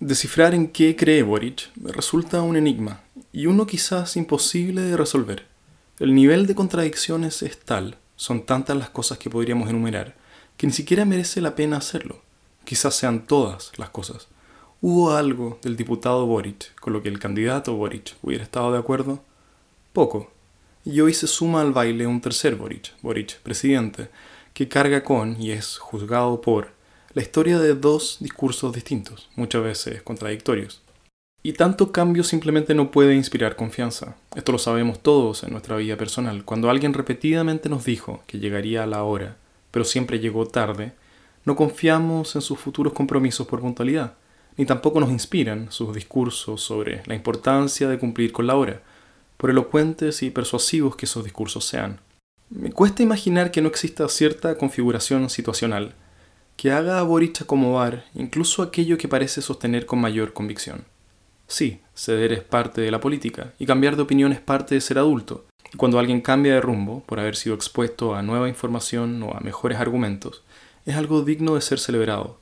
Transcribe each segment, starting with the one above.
Descifrar en qué cree Boric resulta un enigma, y uno quizás imposible de resolver. El nivel de contradicciones es tal, son tantas las cosas que podríamos enumerar, que ni siquiera merece la pena hacerlo. Quizás sean todas las cosas. ¿Hubo algo del diputado Boric con lo que el candidato Boric hubiera estado de acuerdo? Poco. Y hoy se suma al baile un tercer Boric, Boric presidente, que carga con y es juzgado por la historia de dos discursos distintos, muchas veces contradictorios. Y tanto cambio simplemente no puede inspirar confianza. Esto lo sabemos todos en nuestra vida personal. Cuando alguien repetidamente nos dijo que llegaría a la hora, pero siempre llegó tarde, no confiamos en sus futuros compromisos por puntualidad, ni tampoco nos inspiran sus discursos sobre la importancia de cumplir con la hora, por elocuentes y persuasivos que esos discursos sean. Me cuesta imaginar que no exista cierta configuración situacional que haga a acomodar incluso aquello que parece sostener con mayor convicción. Sí, ceder es parte de la política y cambiar de opinión es parte de ser adulto. Y cuando alguien cambia de rumbo por haber sido expuesto a nueva información o a mejores argumentos, es algo digno de ser celebrado.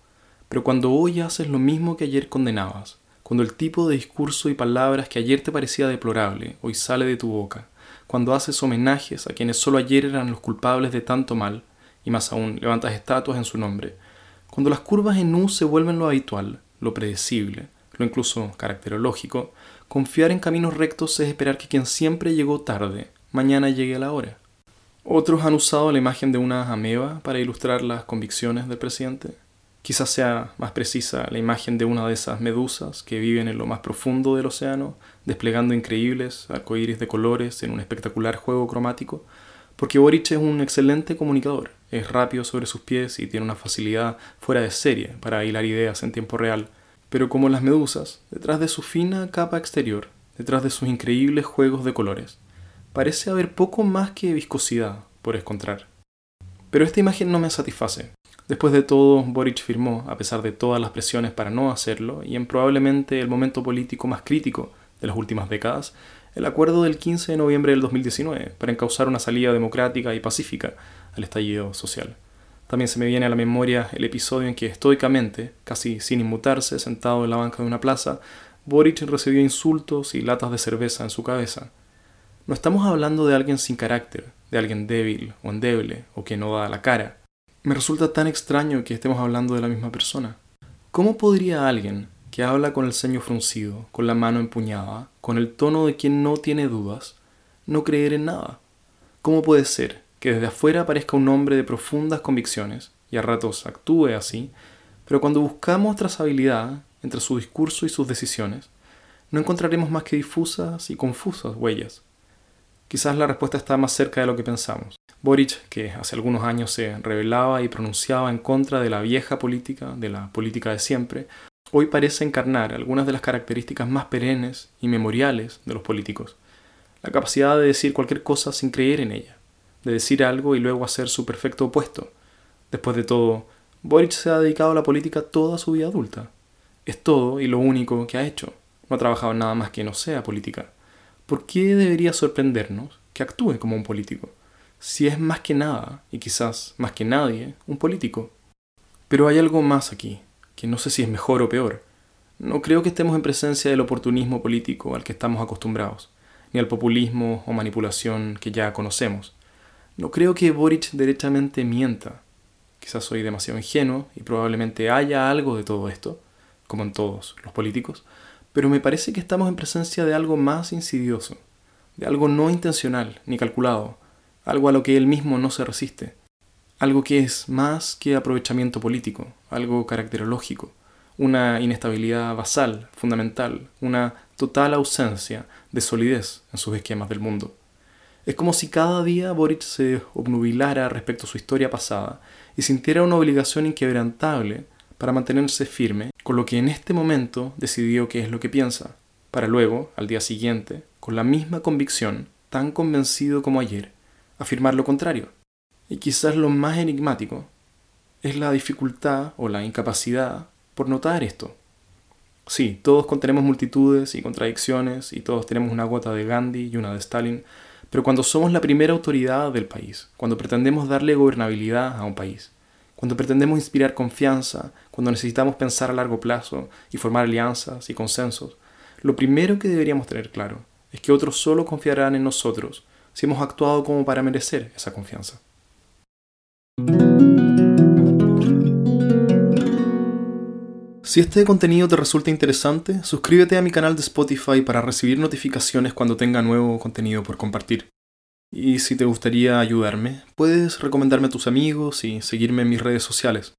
Pero cuando hoy haces lo mismo que ayer condenabas, cuando el tipo de discurso y palabras que ayer te parecía deplorable hoy sale de tu boca, cuando haces homenajes a quienes solo ayer eran los culpables de tanto mal, y más aún levantas estatuas en su nombre, cuando las curvas en U se vuelven lo habitual, lo predecible, lo incluso caracterológico, confiar en caminos rectos es esperar que quien siempre llegó tarde, mañana llegue a la hora. Otros han usado la imagen de una ameba para ilustrar las convicciones del presidente. Quizás sea más precisa la imagen de una de esas medusas que viven en lo más profundo del océano, desplegando increíbles arcoíris de colores en un espectacular juego cromático, porque Boric es un excelente comunicador, es rápido sobre sus pies y tiene una facilidad fuera de serie para hilar ideas en tiempo real, pero como las medusas, detrás de su fina capa exterior, detrás de sus increíbles juegos de colores, parece haber poco más que viscosidad por encontrar. Pero esta imagen no me satisface. Después de todo, Boric firmó, a pesar de todas las presiones para no hacerlo, y en probablemente el momento político más crítico de las últimas décadas, el acuerdo del 15 de noviembre del 2019 para encauzar una salida democrática y pacífica al estallido social. También se me viene a la memoria el episodio en que estoicamente, casi sin inmutarse, sentado en la banca de una plaza, Boric recibió insultos y latas de cerveza en su cabeza. No estamos hablando de alguien sin carácter, de alguien débil o endeble o que no da la cara. Me resulta tan extraño que estemos hablando de la misma persona. ¿Cómo podría alguien que habla con el ceño fruncido, con la mano empuñada, con el tono de quien no tiene dudas, no creer en nada? ¿Cómo puede ser que desde afuera parezca un hombre de profundas convicciones y a ratos actúe así, pero cuando buscamos trazabilidad entre su discurso y sus decisiones, no encontraremos más que difusas y confusas huellas. Quizás la respuesta está más cerca de lo que pensamos. Boric, que hace algunos años se rebelaba y pronunciaba en contra de la vieja política, de la política de siempre, hoy parece encarnar algunas de las características más perennes y memoriales de los políticos. La capacidad de decir cualquier cosa sin creer en ella, de decir algo y luego hacer su perfecto opuesto. Después de todo, Boric se ha dedicado a la política toda su vida adulta. Es todo y lo único que ha hecho. No ha trabajado nada más que no sea política. ¿Por qué debería sorprendernos que actúe como un político? Si es más que nada, y quizás más que nadie, un político. Pero hay algo más aquí, que no sé si es mejor o peor. No creo que estemos en presencia del oportunismo político al que estamos acostumbrados, ni al populismo o manipulación que ya conocemos. No creo que Boric derechamente mienta. Quizás soy demasiado ingenuo y probablemente haya algo de todo esto, como en todos los políticos, pero me parece que estamos en presencia de algo más insidioso, de algo no intencional ni calculado, algo a lo que él mismo no se resiste algo que es más que aprovechamiento político, algo caracterológico, una inestabilidad basal, fundamental, una total ausencia de solidez en sus esquemas del mundo. Es como si cada día Boric se obnubilara respecto a su historia pasada y sintiera una obligación inquebrantable para mantenerse firme con lo que en este momento decidió que es lo que piensa, para luego, al día siguiente, con la misma convicción, tan convencido como ayer, afirmar lo contrario. Y quizás lo más enigmático es la dificultad o la incapacidad por notar esto. Sí, todos contenemos multitudes y contradicciones y todos tenemos una gota de Gandhi y una de Stalin, pero cuando somos la primera autoridad del país, cuando pretendemos darle gobernabilidad a un país, cuando pretendemos inspirar confianza, cuando necesitamos pensar a largo plazo y formar alianzas y consensos, lo primero que deberíamos tener claro es que otros solo confiarán en nosotros si hemos actuado como para merecer esa confianza. Si este contenido te resulta interesante, suscríbete a mi canal de Spotify para recibir notificaciones cuando tenga nuevo contenido por compartir. Y si te gustaría ayudarme, puedes recomendarme a tus amigos y seguirme en mis redes sociales.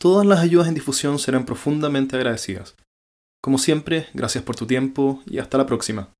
Todas las ayudas en difusión serán profundamente agradecidas. Como siempre, gracias por tu tiempo y hasta la próxima.